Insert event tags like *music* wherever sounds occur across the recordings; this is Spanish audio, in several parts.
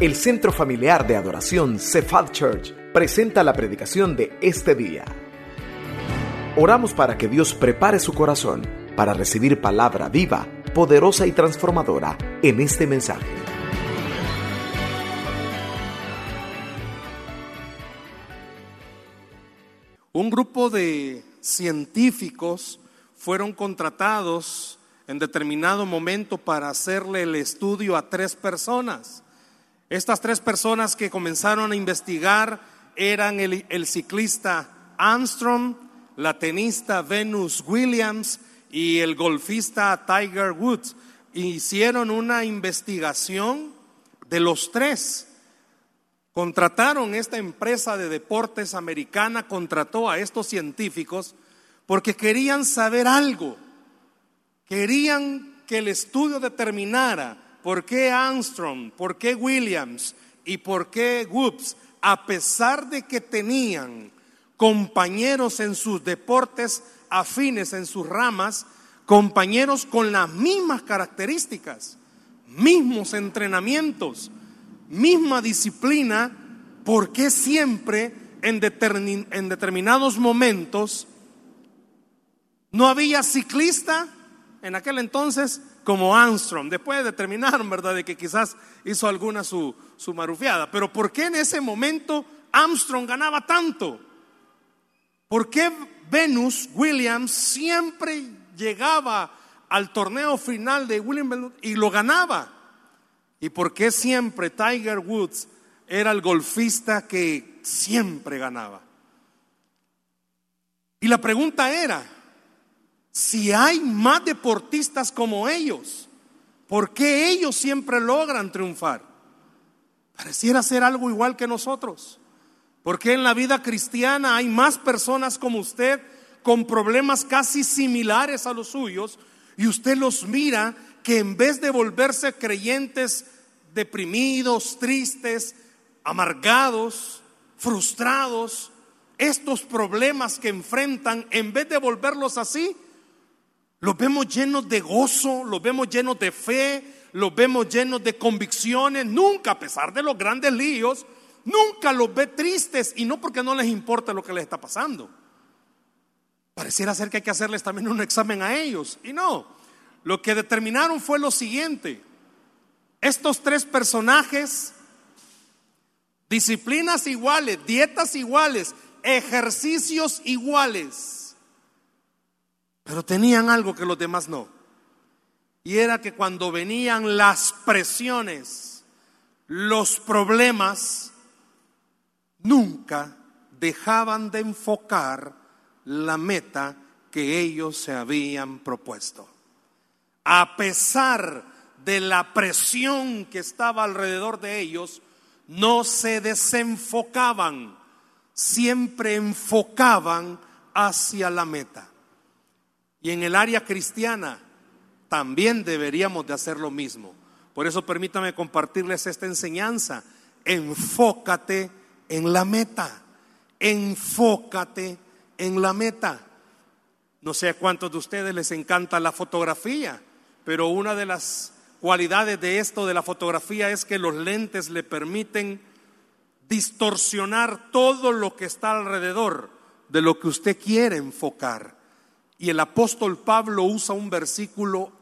El Centro Familiar de Adoración Cephal Church presenta la predicación de este día. Oramos para que Dios prepare su corazón para recibir palabra viva, poderosa y transformadora en este mensaje. Un grupo de científicos fueron contratados en determinado momento para hacerle el estudio a tres personas. Estas tres personas que comenzaron a investigar eran el, ciclista Armstrong, la tenista Venus Williams y el golfista Tiger Woods. Hicieron una investigación de los tres. Contrataron esta empresa de deportes americana, contrató a estos científicos porque querían saber algo. Querían que el estudio determinara ¿Por qué Armstrong? ¿Por qué Williams? ¿Y por qué Woods? A pesar de que tenían compañeros en sus deportes afines, en sus ramas, compañeros con las mismas características, mismos entrenamientos, misma disciplina, ¿por qué siempre en, en determinados momentos no había ciclista en aquel entonces como Armstrong. Después determinaron, ¿verdad?, de que quizás hizo alguna su, su marufiada. Pero ¿por qué en ese momento Armstrong ganaba tanto? ¿Por qué Venus Williams siempre llegaba al torneo final de William y lo ganaba? ¿Y por qué siempre Tiger Woods era el golfista que siempre ganaba? Y la pregunta era, si hay más deportistas como ellos, ¿por qué ellos siempre logran triunfar? Pareciera ser algo igual que nosotros. Porque en la vida cristiana hay más personas como usted con problemas casi similares a los suyos y usted los mira que en vez de volverse creyentes deprimidos, tristes, amargados, frustrados, estos problemas que enfrentan, en vez de volverlos así, los vemos llenos de gozo, los vemos llenos de fe, los vemos llenos de convicciones. Nunca, a pesar de los grandes líos, nunca los ve tristes y no porque no les importa lo que les está pasando. Pareciera ser que hay que hacerles también un examen a ellos. Y no, lo que determinaron fue lo siguiente. Estos tres personajes, disciplinas iguales, dietas iguales, ejercicios iguales pero tenían algo que los demás no. Y era que cuando venían las presiones, los problemas, nunca dejaban de enfocar la meta que ellos se habían propuesto. A pesar de la presión que estaba alrededor de ellos, no se desenfocaban, siempre enfocaban hacia la meta. Y en el área cristiana también deberíamos de hacer lo mismo. Por eso permítame compartirles esta enseñanza. Enfócate en la meta. Enfócate en la meta. No sé a cuántos de ustedes les encanta la fotografía, pero una de las cualidades de esto de la fotografía es que los lentes le permiten distorsionar todo lo que está alrededor de lo que usted quiere enfocar. Y el apóstol Pablo usa un versículo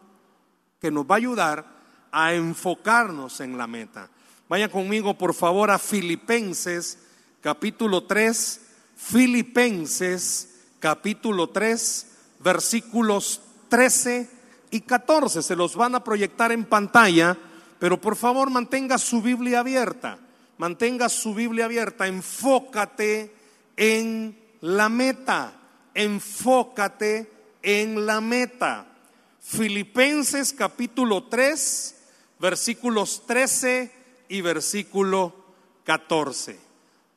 que nos va a ayudar a enfocarnos en la meta. Vaya conmigo, por favor, a Filipenses capítulo 3, Filipenses capítulo 3, versículos 13 y 14. Se los van a proyectar en pantalla, pero por favor mantenga su Biblia abierta. Mantenga su Biblia abierta. Enfócate en la meta enfócate en la meta. Filipenses capítulo 3, versículos 13 y versículo 14.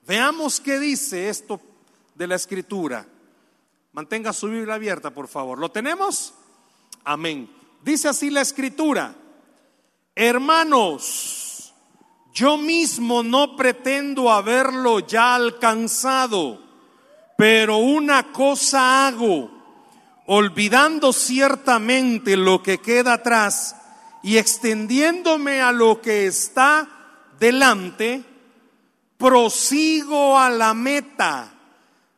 Veamos qué dice esto de la escritura. Mantenga su Biblia abierta, por favor. ¿Lo tenemos? Amén. Dice así la escritura. Hermanos, yo mismo no pretendo haberlo ya alcanzado pero una cosa hago, olvidando ciertamente lo que queda atrás y extendiéndome a lo que está delante, prosigo a la meta,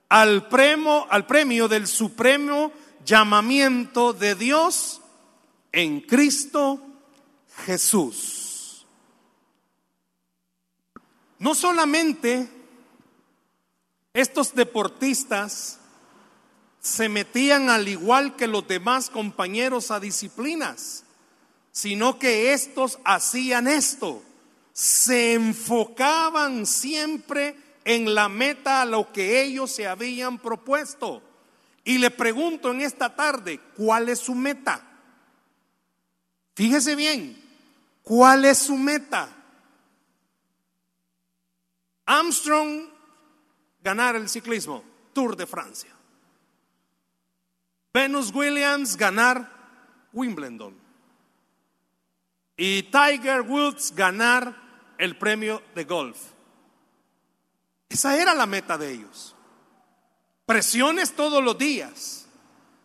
al premio, al premio del supremo llamamiento de Dios en Cristo Jesús. No solamente estos deportistas se metían al igual que los demás compañeros a disciplinas, sino que estos hacían esto, se enfocaban siempre en la meta a lo que ellos se habían propuesto. Y le pregunto en esta tarde, ¿cuál es su meta? Fíjese bien, ¿cuál es su meta? Armstrong ganar el ciclismo, Tour de Francia. Venus Williams ganar Wimbledon. Y Tiger Woods ganar el premio de golf. Esa era la meta de ellos. Presiones todos los días,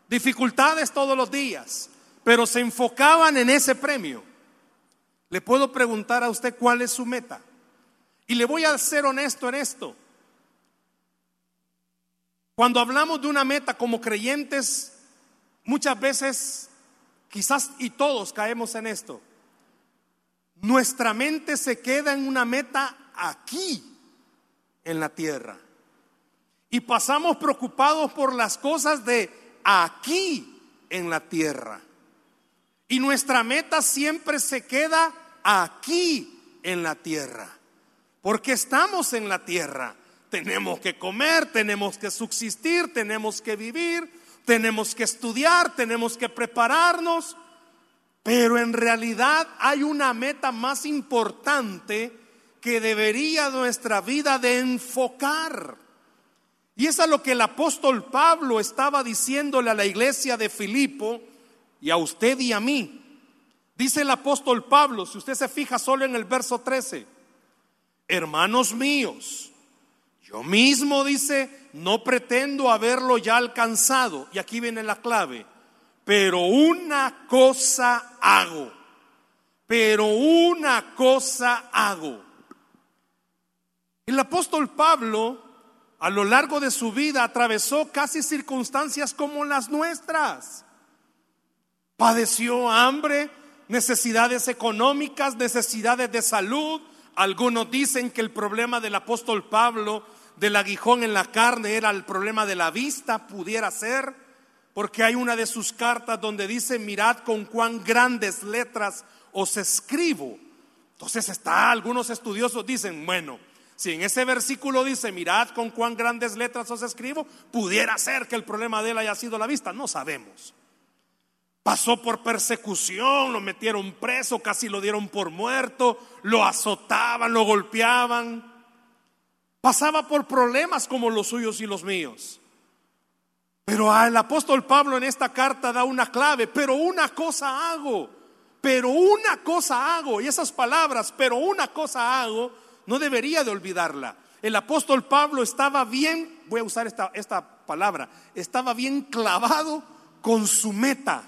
dificultades todos los días, pero se enfocaban en ese premio. Le puedo preguntar a usted cuál es su meta. Y le voy a ser honesto en esto. Cuando hablamos de una meta como creyentes, muchas veces, quizás y todos caemos en esto. Nuestra mente se queda en una meta aquí, en la tierra. Y pasamos preocupados por las cosas de aquí, en la tierra. Y nuestra meta siempre se queda aquí, en la tierra. Porque estamos en la tierra. Tenemos que comer, tenemos que subsistir, tenemos que vivir, tenemos que estudiar, tenemos que prepararnos. Pero en realidad hay una meta más importante que debería nuestra vida de enfocar. Y es a lo que el apóstol Pablo estaba diciéndole a la iglesia de Filipo y a usted y a mí. Dice el apóstol Pablo, si usted se fija solo en el verso 13, hermanos míos, yo mismo dice, no pretendo haberlo ya alcanzado. Y aquí viene la clave pero una cosa hago, pero una cosa hago. El apóstol Pablo a lo largo de su vida atravesó casi circunstancias como las nuestras. Padeció hambre, necesidades económicas, necesidades de salud. Algunos dicen que el problema del apóstol Pablo del aguijón en la carne era el problema de la vista, pudiera ser porque hay una de sus cartas donde dice, mirad con cuán grandes letras os escribo. Entonces está, algunos estudiosos dicen, bueno, si en ese versículo dice, mirad con cuán grandes letras os escribo, pudiera ser que el problema de él haya sido la vista, no sabemos. Pasó por persecución, lo metieron preso, casi lo dieron por muerto, lo azotaban, lo golpeaban. Pasaba por problemas como los suyos y los míos. Pero el apóstol Pablo en esta carta da una clave, pero una cosa hago, pero una cosa hago, y esas palabras, pero una cosa hago, no debería de olvidarla. El apóstol Pablo estaba bien, voy a usar esta, esta palabra, estaba bien clavado con su meta.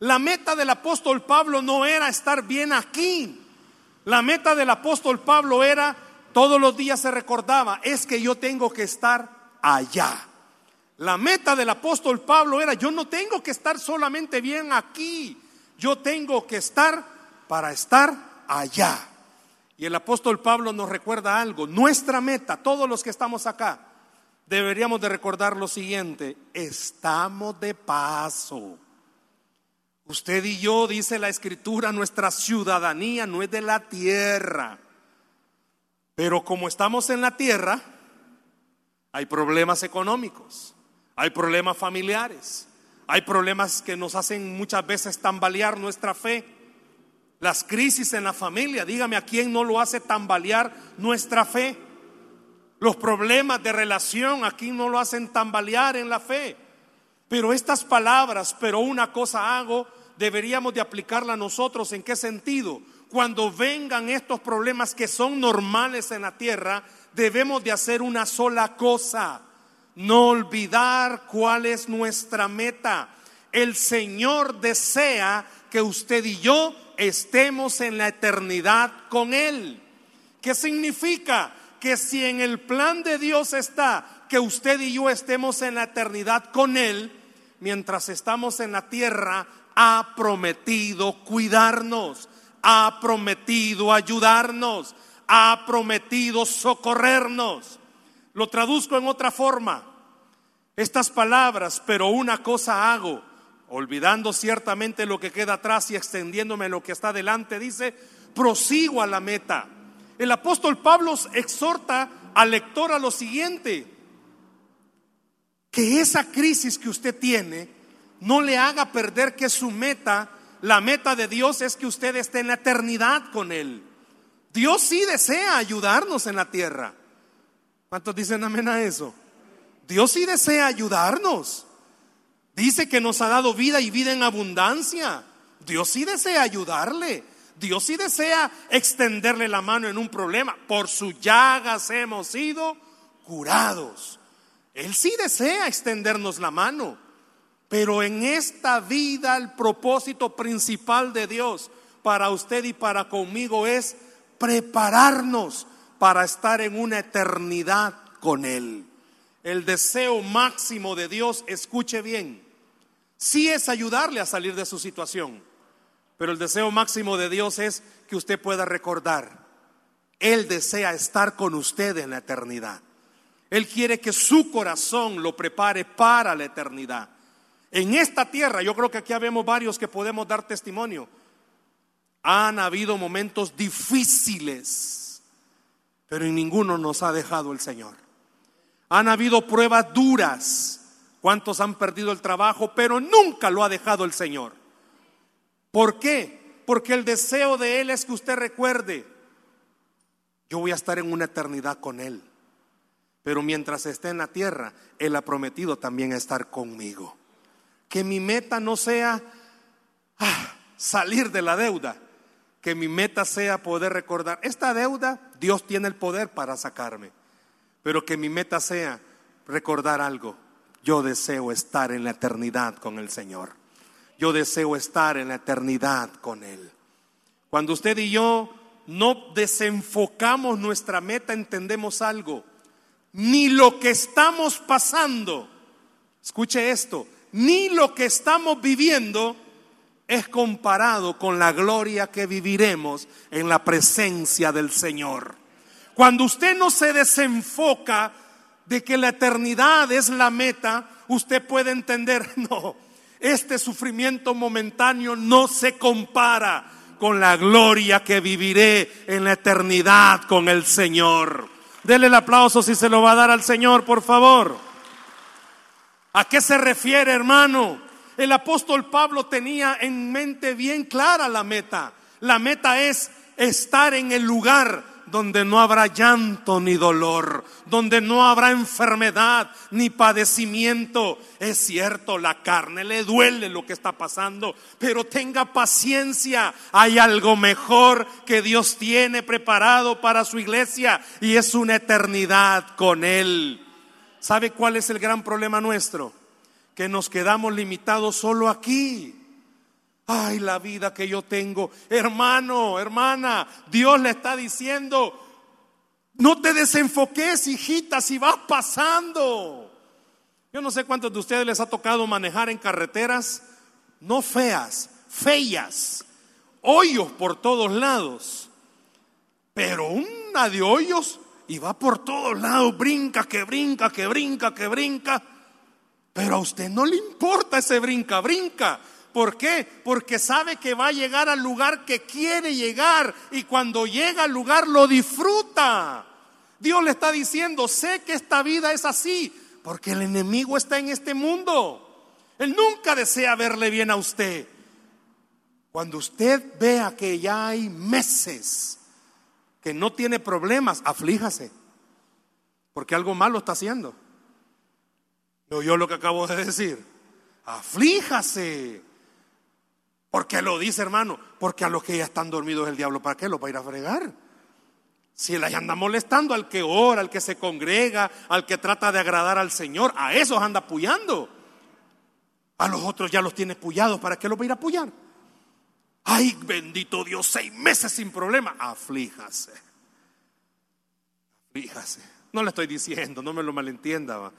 La meta del apóstol Pablo no era estar bien aquí. La meta del apóstol Pablo era, todos los días se recordaba, es que yo tengo que estar allá. La meta del apóstol Pablo era, yo no tengo que estar solamente bien aquí, yo tengo que estar para estar allá. Y el apóstol Pablo nos recuerda algo, nuestra meta, todos los que estamos acá, deberíamos de recordar lo siguiente, estamos de paso. Usted y yo, dice la escritura, nuestra ciudadanía no es de la tierra. Pero como estamos en la tierra, hay problemas económicos hay problemas familiares, hay problemas que nos hacen muchas veces tambalear nuestra fe. Las crisis en la familia, dígame a quién no lo hace tambalear nuestra fe. Los problemas de relación aquí no lo hacen tambalear en la fe. Pero estas palabras, pero una cosa hago, deberíamos de aplicarla nosotros. ¿En qué sentido? Cuando vengan estos problemas que son normales en la tierra, debemos de hacer una sola cosa no olvidar cuál es nuestra meta. El Señor desea que usted y yo estemos en la eternidad con Él. ¿Qué significa? Que si en el plan de Dios está que usted y yo estemos en la eternidad con Él, mientras estamos en la tierra, ha prometido cuidarnos, ha prometido ayudarnos, ha prometido socorrernos. Lo traduzco en otra forma. Estas palabras, pero una cosa hago, olvidando ciertamente lo que queda atrás y extendiéndome lo que está delante, dice, prosigo a la meta. El apóstol Pablo exhorta al lector a lo siguiente, que esa crisis que usted tiene no le haga perder que su meta, la meta de Dios es que usted esté en la eternidad con Él. Dios sí desea ayudarnos en la tierra. ¿Cuántos dicen amén a eso? Dios sí desea ayudarnos. Dice que nos ha dado vida y vida en abundancia. Dios sí desea ayudarle. Dios sí desea extenderle la mano en un problema. Por sus llagas hemos sido curados. Él sí desea extendernos la mano. Pero en esta vida el propósito principal de Dios para usted y para conmigo es prepararnos para estar en una eternidad con Él. El deseo máximo de Dios, escuche bien, sí es ayudarle a salir de su situación, pero el deseo máximo de Dios es que usted pueda recordar, Él desea estar con usted en la eternidad. Él quiere que su corazón lo prepare para la eternidad. En esta tierra, yo creo que aquí habemos varios que podemos dar testimonio. Han habido momentos difíciles, pero en ninguno nos ha dejado el Señor. Han habido pruebas duras. ¿Cuántos han perdido el trabajo? Pero nunca lo ha dejado el Señor. ¿Por qué? Porque el deseo de Él es que usted recuerde, yo voy a estar en una eternidad con Él. Pero mientras esté en la tierra, Él ha prometido también estar conmigo. Que mi meta no sea ah, salir de la deuda, que mi meta sea poder recordar, esta deuda Dios tiene el poder para sacarme, pero que mi meta sea recordar algo. Yo deseo estar en la eternidad con el Señor. Yo deseo estar en la eternidad con Él. Cuando usted y yo no desenfocamos nuestra meta, entendemos algo. Ni lo que estamos pasando, escuche esto, ni lo que estamos viviendo es comparado con la gloria que viviremos en la presencia del Señor. Cuando usted no se desenfoca de que la eternidad es la meta, usted puede entender, *laughs* no, este sufrimiento momentáneo no se compara con la gloria que viviré en la eternidad con el Señor. Dele el aplauso si se lo va a dar al Señor, por favor. ¿A qué se refiere, hermano? El apóstol Pablo tenía en mente bien clara la meta. La meta es estar en el lugar donde no habrá llanto ni dolor, donde no habrá enfermedad ni padecimiento. Es cierto, la carne le duele lo que está pasando, pero tenga paciencia. Hay algo mejor que Dios tiene preparado para su iglesia y es una eternidad con Él. ¿Sabe cuál es el gran problema nuestro? que nos quedamos limitados solo aquí. Ay, la vida que yo tengo. Hermano, hermana, Dios le está diciendo, no te desenfoques, hijita, si vas pasando. Yo no sé cuántos de ustedes les ha tocado manejar en carreteras, no feas, feas, hoyos por todos lados, pero una de hoyos y va por todos lados, brinca, que brinca, que brinca, que brinca. Pero a usted no le importa ese brinca, brinca. ¿Por qué? Porque sabe que va a llegar al lugar que quiere llegar y cuando llega al lugar lo disfruta. Dios le está diciendo, sé que esta vida es así, porque el enemigo está en este mundo. Él nunca desea verle bien a usted. Cuando usted vea que ya hay meses que no tiene problemas, aflíjase, porque algo malo está haciendo. ¿No yo lo que acabo de decir? Aflíjase. ¿Por qué lo dice, hermano? Porque a los que ya están dormidos el diablo, ¿para qué lo va a ir a fregar? Si él anda molestando al que ora, al que se congrega, al que trata de agradar al Señor, a esos anda apoyando. A los otros ya los tiene puyados, ¿para qué los va a ir a apoyar? Ay, bendito Dios, seis meses sin problema. Aflíjase. Fíjase, no le estoy diciendo, no me lo malentienda,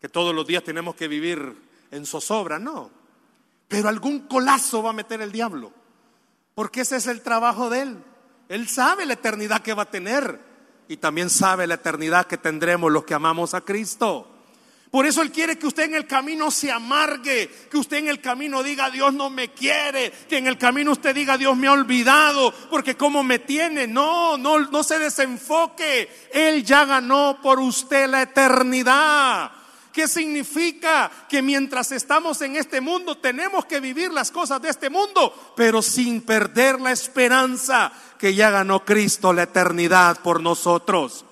que todos los días tenemos que vivir en zozobra, no. Pero algún colazo va a meter el diablo, porque ese es el trabajo de él. Él sabe la eternidad que va a tener y también sabe la eternidad que tendremos los que amamos a Cristo. Por eso Él quiere que usted en el camino se amargue, que usted en el camino diga Dios no me quiere, que en el camino usted diga Dios me ha olvidado, porque como me tiene, no, no, no se desenfoque. Él ya ganó por usted la eternidad. ¿Qué significa? Que mientras estamos en este mundo tenemos que vivir las cosas de este mundo, pero sin perder la esperanza que ya ganó Cristo la eternidad por nosotros.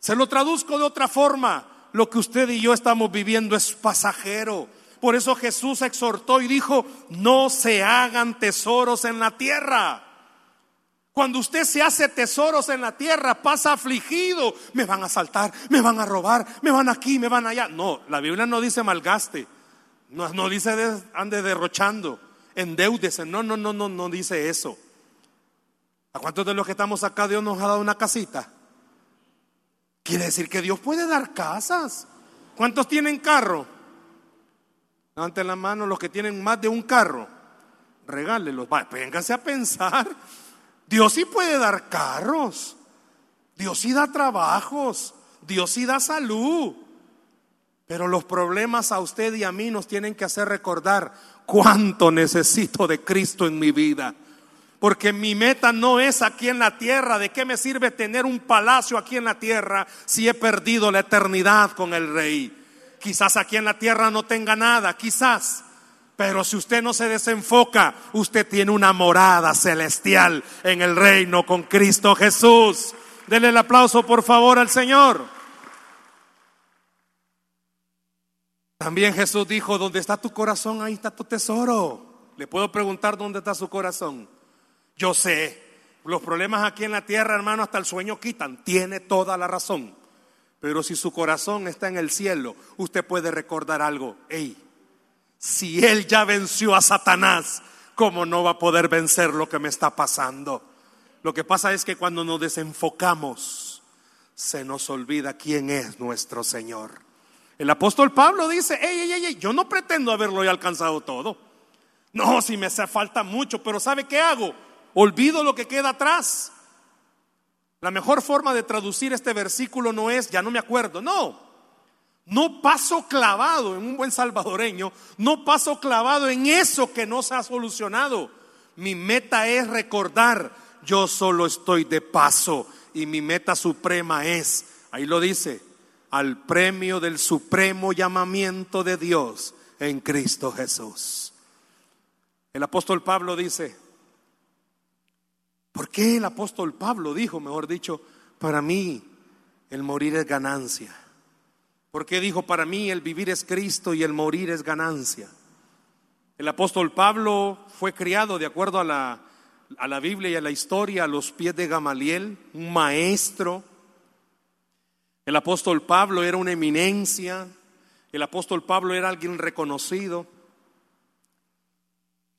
Se lo traduzco de otra forma lo que usted y yo estamos viviendo es pasajero. Por eso Jesús exhortó y dijo, no se hagan tesoros en la tierra. Cuando usted se hace tesoros en la tierra, pasa afligido. Me van a asaltar, me van a robar, me van aquí, me van allá. No, la Biblia no dice malgaste. No, dice ande derrochando, endeúdese. No, no, no, no, no dice eso. ¿A cuántos de los que estamos acá Dios nos ha dado una casita? Quiere decir que Dios puede dar casas. ¿Cuántos tienen carro? Levanten la mano los que tienen más de un carro. Regálelos. Vénganse a pensar. Dios sí puede dar carros. Dios sí da trabajos. Dios sí da salud. Pero los problemas a usted y a mí nos tienen que hacer recordar cuánto necesito de Cristo en mi vida. Porque mi meta no es aquí en la tierra. ¿De qué me sirve tener un palacio aquí en la tierra si he perdido la eternidad con el rey? Quizás aquí en la tierra no tenga nada, quizás. Pero si usted no se desenfoca, usted tiene una morada celestial en el reino con Cristo Jesús. Denle el aplauso por favor al Señor. También Jesús dijo, donde está tu corazón, ahí está tu tesoro. Le puedo preguntar dónde está su corazón. Yo sé, los problemas aquí en la tierra, hermano, hasta el sueño quitan. Tiene toda la razón. Pero si su corazón está en el cielo, usted puede recordar algo. Ey, si él ya venció a Satanás, ¿cómo no va a poder vencer lo que me está pasando? Lo que pasa es que cuando nos desenfocamos, se nos olvida quién es nuestro Señor. El apóstol Pablo dice, ey, ey, ey, yo no pretendo haberlo ya alcanzado todo. No, si me hace falta mucho, pero ¿sabe qué hago? Olvido lo que queda atrás. La mejor forma de traducir este versículo no es, ya no me acuerdo, no. No paso clavado en un buen salvadoreño, no paso clavado en eso que no se ha solucionado. Mi meta es recordar, yo solo estoy de paso y mi meta suprema es, ahí lo dice, al premio del supremo llamamiento de Dios en Cristo Jesús. El apóstol Pablo dice, ¿Por qué el apóstol Pablo dijo, mejor dicho, para mí el morir es ganancia? ¿Por qué dijo, para mí el vivir es Cristo y el morir es ganancia? El apóstol Pablo fue criado de acuerdo a la, a la Biblia y a la historia a los pies de Gamaliel, un maestro. El apóstol Pablo era una eminencia. El apóstol Pablo era alguien reconocido.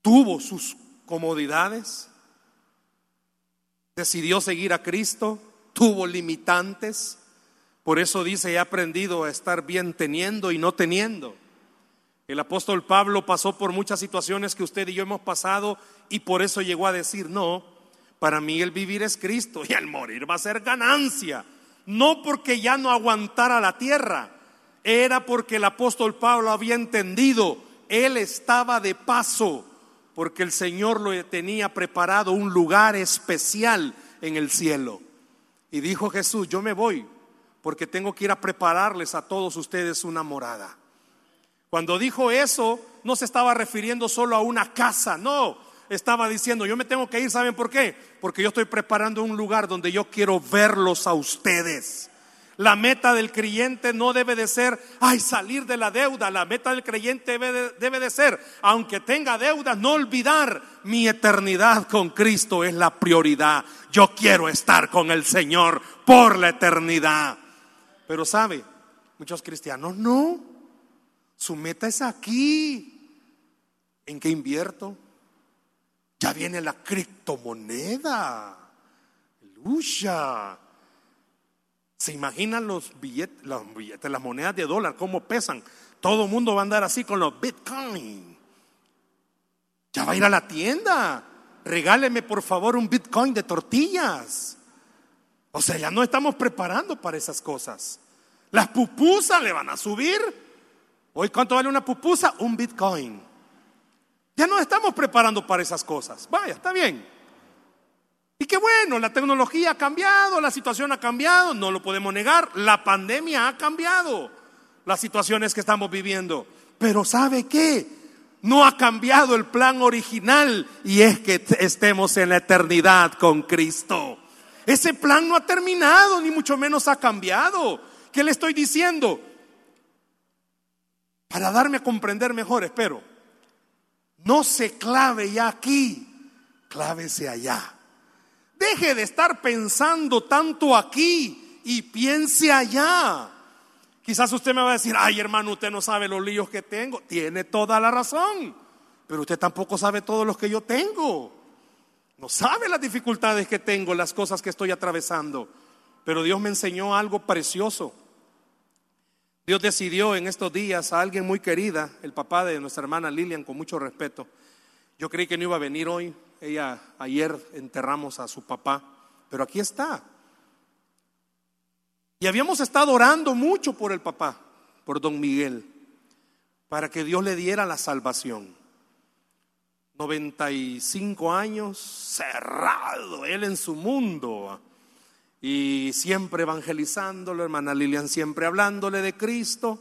Tuvo sus comodidades decidió seguir a Cristo, tuvo limitantes, por eso dice, he aprendido a estar bien teniendo y no teniendo. El apóstol Pablo pasó por muchas situaciones que usted y yo hemos pasado y por eso llegó a decir, no, para mí el vivir es Cristo y el morir va a ser ganancia. No porque ya no aguantara la tierra, era porque el apóstol Pablo había entendido, él estaba de paso porque el Señor lo tenía preparado un lugar especial en el cielo. Y dijo Jesús, yo me voy porque tengo que ir a prepararles a todos ustedes una morada. Cuando dijo eso, no se estaba refiriendo solo a una casa, no, estaba diciendo, yo me tengo que ir, ¿saben por qué? Porque yo estoy preparando un lugar donde yo quiero verlos a ustedes. La meta del creyente no debe de ser, ay, salir de la deuda. La meta del creyente debe de, ser, aunque tenga deuda, no olvidar mi eternidad con Cristo es la prioridad. Yo quiero estar con el Señor por la eternidad. Pero sabe, muchos cristianos no. Su meta es aquí. ¿En qué invierto? Ya viene la criptomoneda. Lucha ¿Se imaginan los billetes, los billetes, las monedas de dólar, cómo pesan? Todo el mundo va a andar así con los bitcoin. Ya va a ir a la tienda. Regáleme por favor un bitcoin de tortillas. O sea, ya no estamos preparando para esas cosas. Las pupusas le van a subir. Hoy, ¿cuánto vale una pupusa? Un bitcoin. Ya no estamos preparando para esas cosas. Vaya, está bien. Y qué bueno, la tecnología ha cambiado, la situación ha cambiado, no lo podemos negar. La pandemia ha cambiado las situaciones que estamos viviendo. Pero ¿sabe qué? No ha cambiado el plan original y es que estemos en la eternidad con Cristo. Ese plan no ha terminado, ni mucho menos ha cambiado. ¿Qué le estoy diciendo? Para darme a comprender mejor, espero. No se clave ya aquí, clávese allá. Deje de estar pensando tanto aquí y piense allá. Quizás usted me va a decir, ay hermano, usted no sabe los líos que tengo. Tiene toda la razón, pero usted tampoco sabe todos los que yo tengo. No sabe las dificultades que tengo, las cosas que estoy atravesando. Pero Dios me enseñó algo precioso. Dios decidió en estos días a alguien muy querida, el papá de nuestra hermana Lilian, con mucho respeto. Yo creí que no iba a venir hoy. Ella ayer enterramos a su papá, pero aquí está. Y habíamos estado orando mucho por el papá, por don Miguel, para que Dios le diera la salvación. 95 años, cerrado él en su mundo y siempre evangelizándolo, hermana Lilian siempre hablándole de Cristo.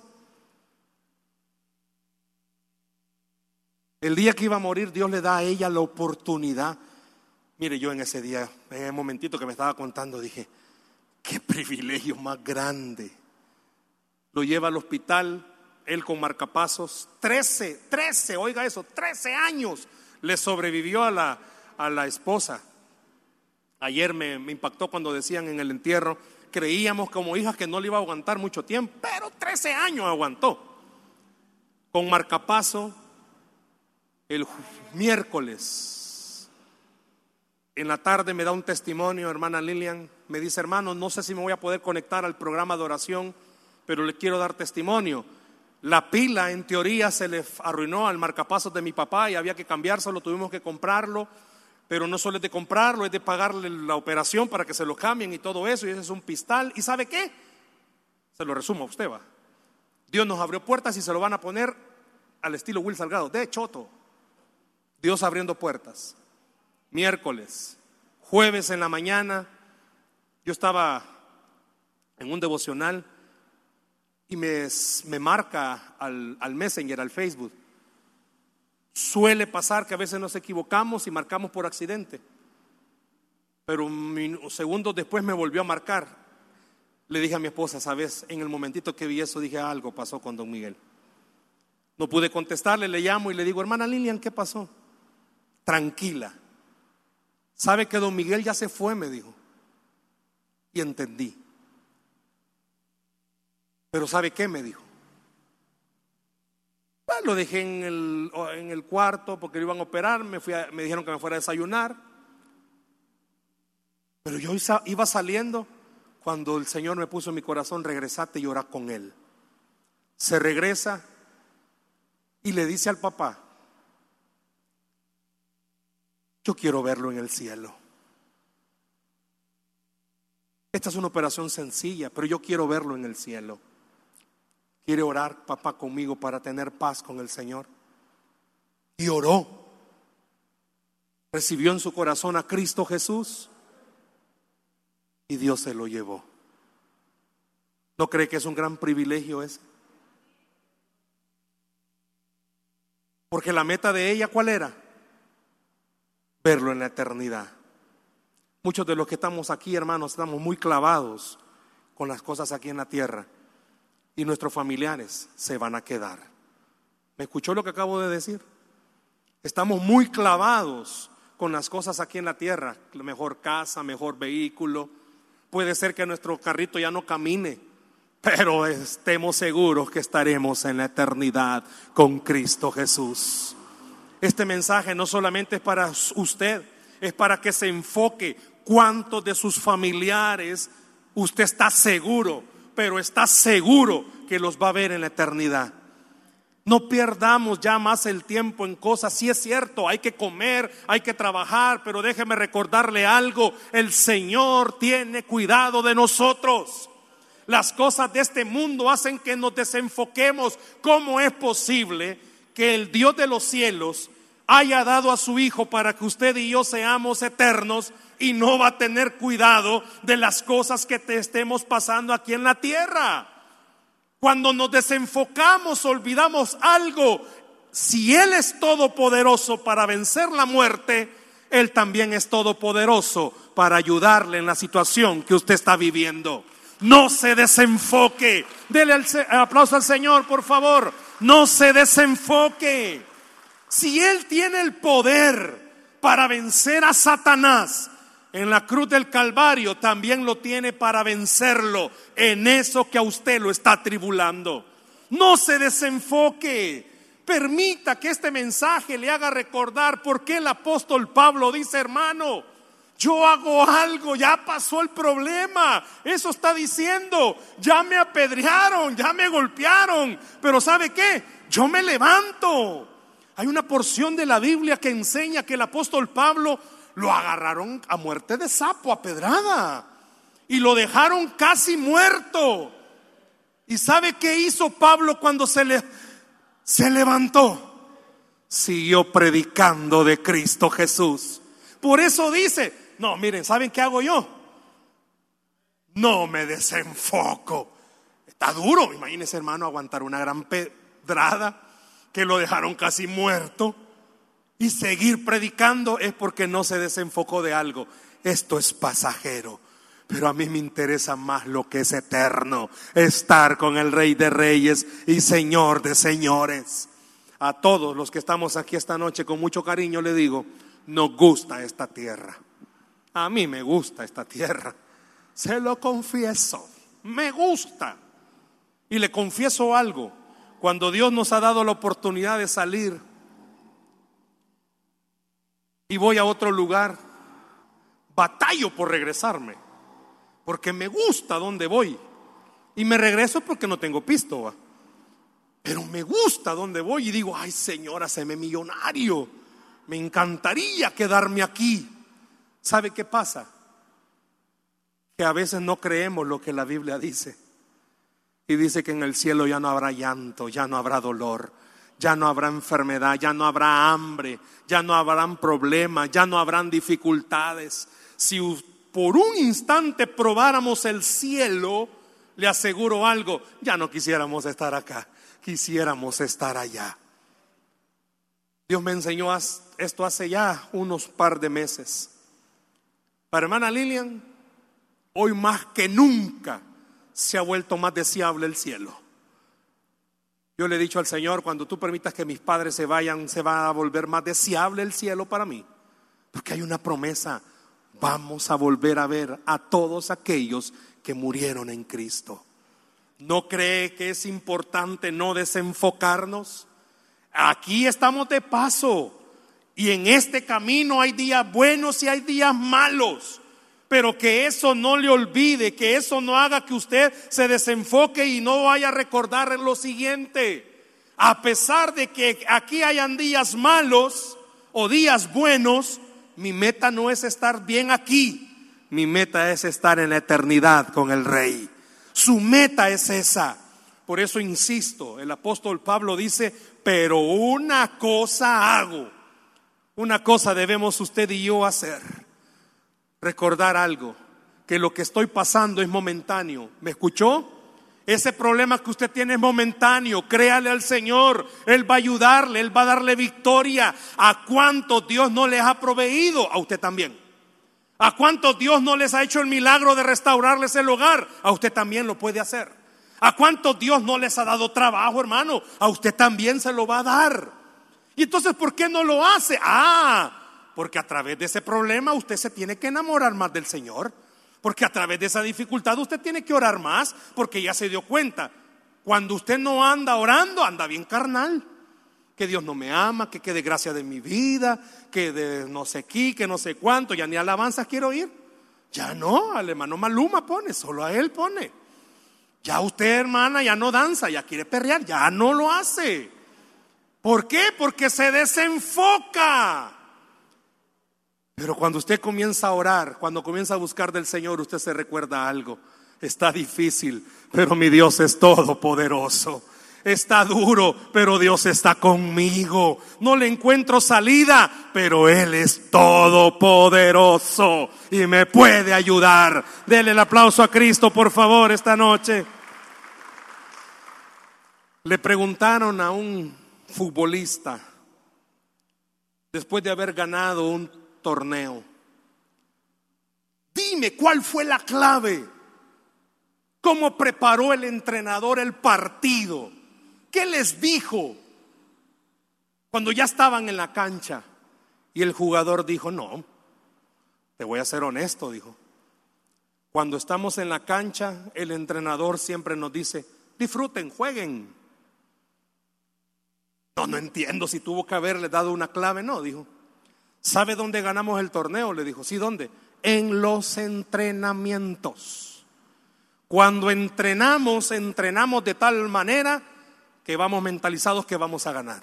El día que iba a morir, Dios le da a ella la oportunidad. Mire, yo en ese día, en el momentito que me estaba contando, dije, qué privilegio más grande. Lo lleva al hospital, él con marcapasos, 13, 13, oiga eso, 13 años le sobrevivió a la, a la esposa. Ayer me, me, impactó cuando decían en el entierro, creíamos como hijas que no le iba a aguantar mucho tiempo, pero 13 años aguantó. Con marcapaso, el miércoles, en la tarde me da un testimonio, hermana Lilian, me dice, hermano, no sé si me voy a poder conectar al programa de oración, pero le quiero dar testimonio. La pila, en teoría, se le arruinó al marcapasos de mi papá y había que cambiárselo, tuvimos que comprarlo, pero no solo es de comprarlo, es de pagarle la operación para que se lo cambien y todo eso, y ese es un pistal. ¿Y sabe qué? Se lo resumo a usted, va. Dios nos abrió puertas y se lo van a poner al estilo Will Salgado, de Choto. Dios abriendo puertas. Miércoles, jueves en la mañana, yo estaba en un devocional y me, me marca al, al Messenger, al Facebook. Suele pasar que a veces nos equivocamos y marcamos por accidente. Pero segundos después me volvió a marcar. Le dije a mi esposa, sabes, en el momentito que vi eso dije algo pasó con don Miguel. No pude contestarle, le llamo y le digo, hermana Lilian, ¿qué pasó? Tranquila. ¿Sabe que don Miguel ya se fue? Me dijo. Y entendí. Pero ¿sabe qué? Me dijo. lo dejé en el, en el, cuarto porque lo iban a operar, me, fui me dijeron que me fuera a desayunar. Pero yo iba saliendo cuando el Señor me puso en mi corazón, regresate y orar con Él. Se regresa y le dice al papá, yo quiero verlo en el cielo. Esta es una operación sencilla, pero yo quiero verlo en el cielo. ¿Quiere orar, papá, conmigo para tener paz con el Señor? Y oró. Recibió en su corazón a Cristo Jesús y Dios se lo llevó. ¿No cree que es un gran privilegio ese? Porque la meta de ella, ¿cuál era? Verlo en la eternidad. Muchos de los que estamos aquí, hermanos, estamos muy clavados con las cosas aquí en la tierra y nuestros familiares se van a quedar. ¿Me escuchó lo que acabo de decir? Estamos muy clavados con las cosas aquí en la tierra, mejor casa, mejor vehículo. Puede ser que nuestro carrito ya no camine, pero estemos seguros que estaremos en la eternidad con Cristo Jesús. Este mensaje no solamente es para usted, es para que se enfoque cuántos de sus familiares Usted está seguro, pero está seguro que los va a ver en la eternidad. No perdamos ya más el tiempo en cosas. Sí es cierto, hay que comer, hay que trabajar, pero déjeme recordarle algo. El Señor tiene cuidado de nosotros. Las cosas de este mundo hacen que nos desenfoquemos. ¿Cómo es posible que el Dios de los cielos haya dado a su Hijo para que usted y yo seamos eternos y no va a tener cuidado de las cosas que te estemos pasando aquí en la tierra? Cuando nos desenfocamos, olvidamos algo. Si Él es todopoderoso para vencer la muerte, Él también es todopoderoso para ayudarle en la situación que usted está viviendo. No se desenfoque. Dele el aplauso al Señor, por favor. No se desenfoque. Si Él tiene el poder para vencer a Satanás, en la cruz del Calvario también lo tiene para vencerlo en eso que a usted lo está tribulando. No se desenfoque. Permita que este mensaje le haga recordar por qué el apóstol Pablo dice, hermano, yo hago algo, ya pasó el problema. Eso está diciendo, ya me apedrearon, ya me golpearon, pero ¿sabe qué? Yo me levanto. Hay una porción de la Biblia que enseña que el apóstol Pablo lo agarraron a muerte de sapo, a pedrada, y lo dejaron casi muerto. ¿Y sabe qué hizo Pablo cuando se, le, se levantó? Siguió predicando de Cristo Jesús. Por eso dice, no, miren, ¿saben qué hago yo? No me desenfoco. Está duro, imagínese hermano aguantar una gran pedrada que lo dejaron casi muerto y seguir predicando es porque no se desenfocó de algo. Esto es pasajero. Pero a mí me interesa más lo que es eterno, estar con el Rey de Reyes y Señor de Señores. A todos los que estamos aquí esta noche con mucho cariño le digo, nos gusta esta tierra. A mí me gusta esta tierra. Se lo confieso, me gusta. Y le confieso algo, cuando Dios nos ha dado la oportunidad de salir y voy a otro lugar, batallo por regresarme, porque me gusta donde voy. Y me regreso porque no tengo pisto, pero me gusta donde voy y digo, ay señora, se me millonario, me encantaría quedarme aquí. ¿Sabe qué pasa? Que a veces no creemos lo que la Biblia dice. Y dice que en el cielo ya no habrá llanto, ya no habrá dolor, ya no habrá enfermedad, ya no habrá hambre, ya no habrán problemas, ya no habrán dificultades. Si por un instante probáramos el cielo, le aseguro algo, ya no quisiéramos estar acá, quisiéramos estar allá. Dios me enseñó esto hace ya unos par de meses. Para hermana Lilian, hoy más que nunca se ha vuelto más deseable el cielo. Yo le he dicho al Señor, cuando tú permitas que mis padres se vayan, se va a volver más deseable el cielo para mí. Porque hay una promesa, vamos a volver a ver a todos aquellos que murieron en Cristo. ¿No cree que es importante no desenfocarnos? Aquí estamos de paso y en este camino hay días buenos y hay días malos pero que eso no le olvide, que eso no haga que usted se desenfoque y no vaya a recordar lo siguiente. A pesar de que aquí hayan días malos o días buenos, mi meta no es estar bien aquí, mi meta es estar en la eternidad con el Rey. Su meta es esa. Por eso insisto, el apóstol Pablo dice, pero una cosa hago, una cosa debemos usted y yo hacer recordar algo, que lo que estoy pasando es momentáneo. ¿Me escuchó? Ese problema que usted tiene es momentáneo. Créale al Señor. Él va a ayudarle. Él va a darle victoria. ¿A cuántos Dios no les ha proveído? A usted también. ¿A cuántos Dios no les ha hecho el milagro de restaurarles el hogar? A usted también lo puede hacer. ¿A cuántos Dios no les ha dado trabajo, hermano? A usted también se lo va a dar. Y entonces, ¿por qué no lo hace? Ah, porque a través de ese problema usted se tiene que enamorar más del Señor. Porque a través de esa dificultad usted tiene que orar más. Porque ya se dio cuenta. Cuando usted no anda orando, anda bien carnal. Que Dios no me ama, que quede gracia de mi vida, que de no sé qué, que no sé cuánto, ya ni alabanzas quiero oír. Ya no, al hermano Maluma pone, solo a él pone. Ya usted, hermana, ya no danza, ya quiere perrear, ya no lo hace. ¿Por qué? Porque se desenfoca. Pero cuando usted comienza a orar, cuando comienza a buscar del Señor, usted se recuerda algo. Está difícil, pero mi Dios es todopoderoso. Está duro, pero Dios está conmigo. No le encuentro salida, pero Él es todopoderoso y me puede ayudar. Dele el aplauso a Cristo, por favor, esta noche. Le preguntaron a un futbolista después de haber ganado un torneo. Dime cuál fue la clave. ¿Cómo preparó el entrenador el partido? ¿Qué les dijo cuando ya estaban en la cancha? Y el jugador dijo, no, te voy a ser honesto, dijo. Cuando estamos en la cancha, el entrenador siempre nos dice, disfruten, jueguen. No, no entiendo si tuvo que haberle dado una clave, no, dijo. ¿Sabe dónde ganamos el torneo? Le dijo, sí, ¿dónde? En los entrenamientos. Cuando entrenamos, entrenamos de tal manera que vamos mentalizados que vamos a ganar.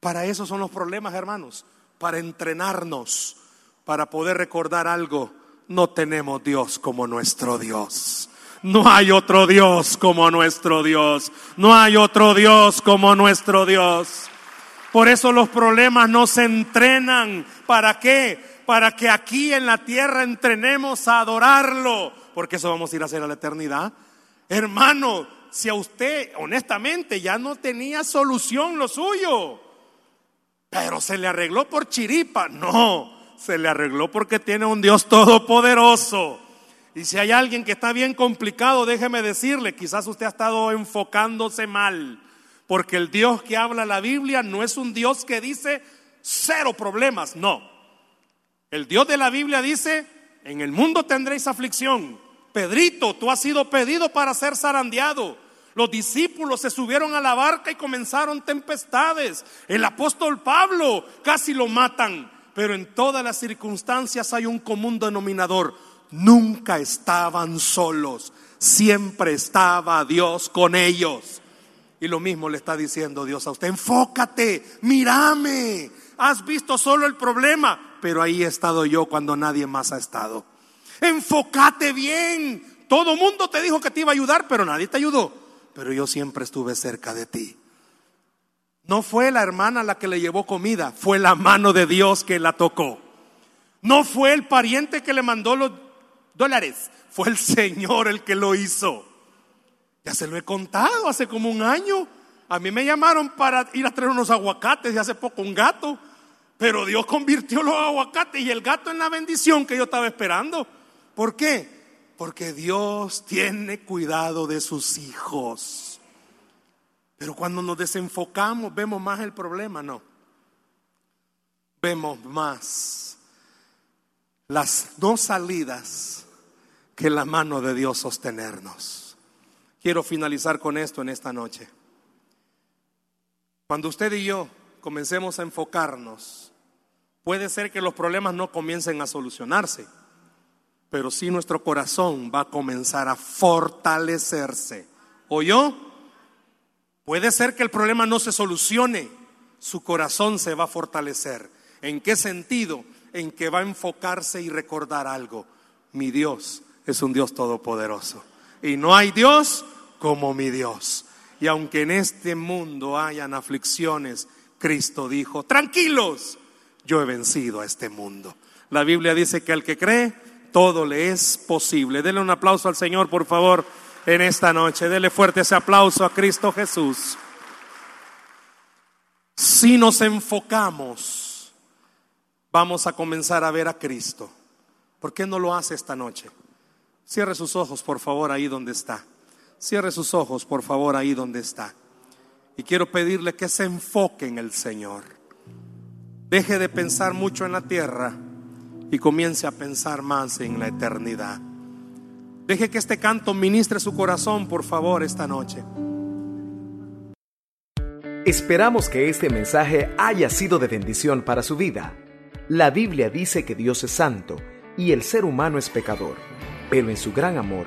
Para eso son los problemas, hermanos, para entrenarnos, para poder recordar algo. No tenemos Dios como nuestro Dios. No hay otro Dios como nuestro Dios. No hay otro Dios como nuestro Dios. Por eso los problemas no se entrenan. ¿Para qué? Para que aquí en la tierra entrenemos a adorarlo. Porque eso vamos a ir a hacer a la eternidad. Hermano, si a usted honestamente ya no tenía solución lo suyo, pero se le arregló por chiripa, no, se le arregló porque tiene un Dios todopoderoso. Y si hay alguien que está bien complicado, déjeme decirle, quizás usted ha estado enfocándose mal, porque el Dios que habla la Biblia no es un Dios que dice cero problemas, no. El Dios de la Biblia dice, en el mundo tendréis aflicción, Pedrito, tú has sido pedido para ser zarandeado. Los discípulos se subieron a la barca y comenzaron tempestades. El apóstol Pablo casi lo matan. Pero en todas las circunstancias hay un común denominador. Nunca estaban solos. Siempre estaba Dios con ellos. Y lo mismo le está diciendo Dios a usted. Enfócate, mírame. Has visto solo el problema, pero ahí he estado yo cuando nadie más ha estado. Enfócate bien. Todo mundo te dijo que te iba a ayudar, pero nadie te ayudó. Pero yo siempre estuve cerca de ti. No fue la hermana la que le llevó comida, fue la mano de Dios que la tocó. No fue el pariente que le mandó los dólares, fue el *laughs* Señor el que lo hizo. Ya se lo he contado hace como un año. A mí me llamaron para ir a traer unos aguacates y hace poco un gato. Pero Dios convirtió los aguacates y el gato en la bendición que yo estaba esperando. ¿Por qué? Porque Dios tiene cuidado de sus hijos. Pero cuando nos desenfocamos, vemos más el problema, no. Vemos más las dos salidas que la mano de Dios sostenernos. Quiero finalizar con esto en esta noche. Cuando usted y yo comencemos a enfocarnos, puede ser que los problemas no comiencen a solucionarse pero sí nuestro corazón va a comenzar a fortalecerse. ¿Oyó? Puede ser que el problema no se solucione, su corazón se va a fortalecer. ¿En qué sentido? En que va a enfocarse y recordar algo. Mi Dios es un Dios todopoderoso. Y no hay Dios como mi Dios. Y aunque en este mundo hayan aflicciones, Cristo dijo, tranquilos, yo he vencido a este mundo. La Biblia dice que al que cree, todo le es posible. Dele un aplauso al Señor, por favor, en esta noche. Dele fuerte ese aplauso a Cristo Jesús. Si nos enfocamos, vamos a comenzar a ver a Cristo. ¿Por qué no lo hace esta noche? Cierre sus ojos, por favor, ahí donde está. Cierre sus ojos, por favor, ahí donde está. Y quiero pedirle que se enfoque en el Señor. Deje de pensar mucho en la tierra y comience a pensar más en la eternidad. Deje que este canto ministre su corazón, por favor, esta noche. Esperamos que este mensaje haya sido de bendición para su vida. La Biblia dice que Dios es santo y el ser humano es pecador, pero en su gran amor,